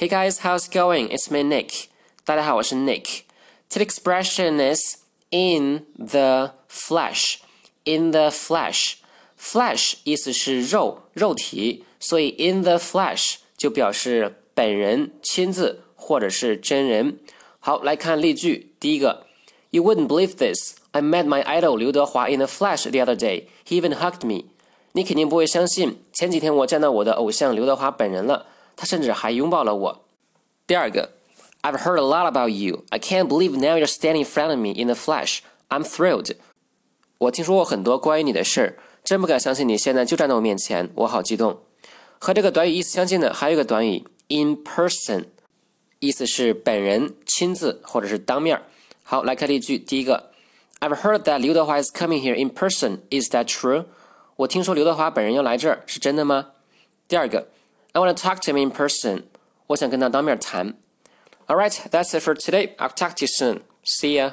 Hey guys, how's it going? It's me Nick. 大家好，我是 Nick. Today's expression is in the flesh. In the flesh. Flesh 意思是肉、肉体，所以 in the flesh 就表示本人、亲自或者是真人。好，来看例句。第一个，You wouldn't believe this. I met my idol 刘德华 in the flesh the other day. He even hugged me. 你肯定不会相信，前几天我见到我的偶像刘德华本人了， 他甚至还拥抱了我。第二个，I've heard a lot about you. I can't believe now you're standing in front of me in the flesh. I'm thrilled. 我听说过很多关于你的事儿，真不敢相信你现在就站在我面前，我好激动。和这个短语意思相近的还有一个短语 in person，意思是本人、亲自或者是当面。好，来看例句，第一个，I've heard that 刘德华 is coming here in person. Is that true? 我听说刘德华本人要来这儿，是真的吗？第二个 ，I want to talk to him in person。我想跟他当面谈。All right, that's it for today. I'll talk to you soon. See ya.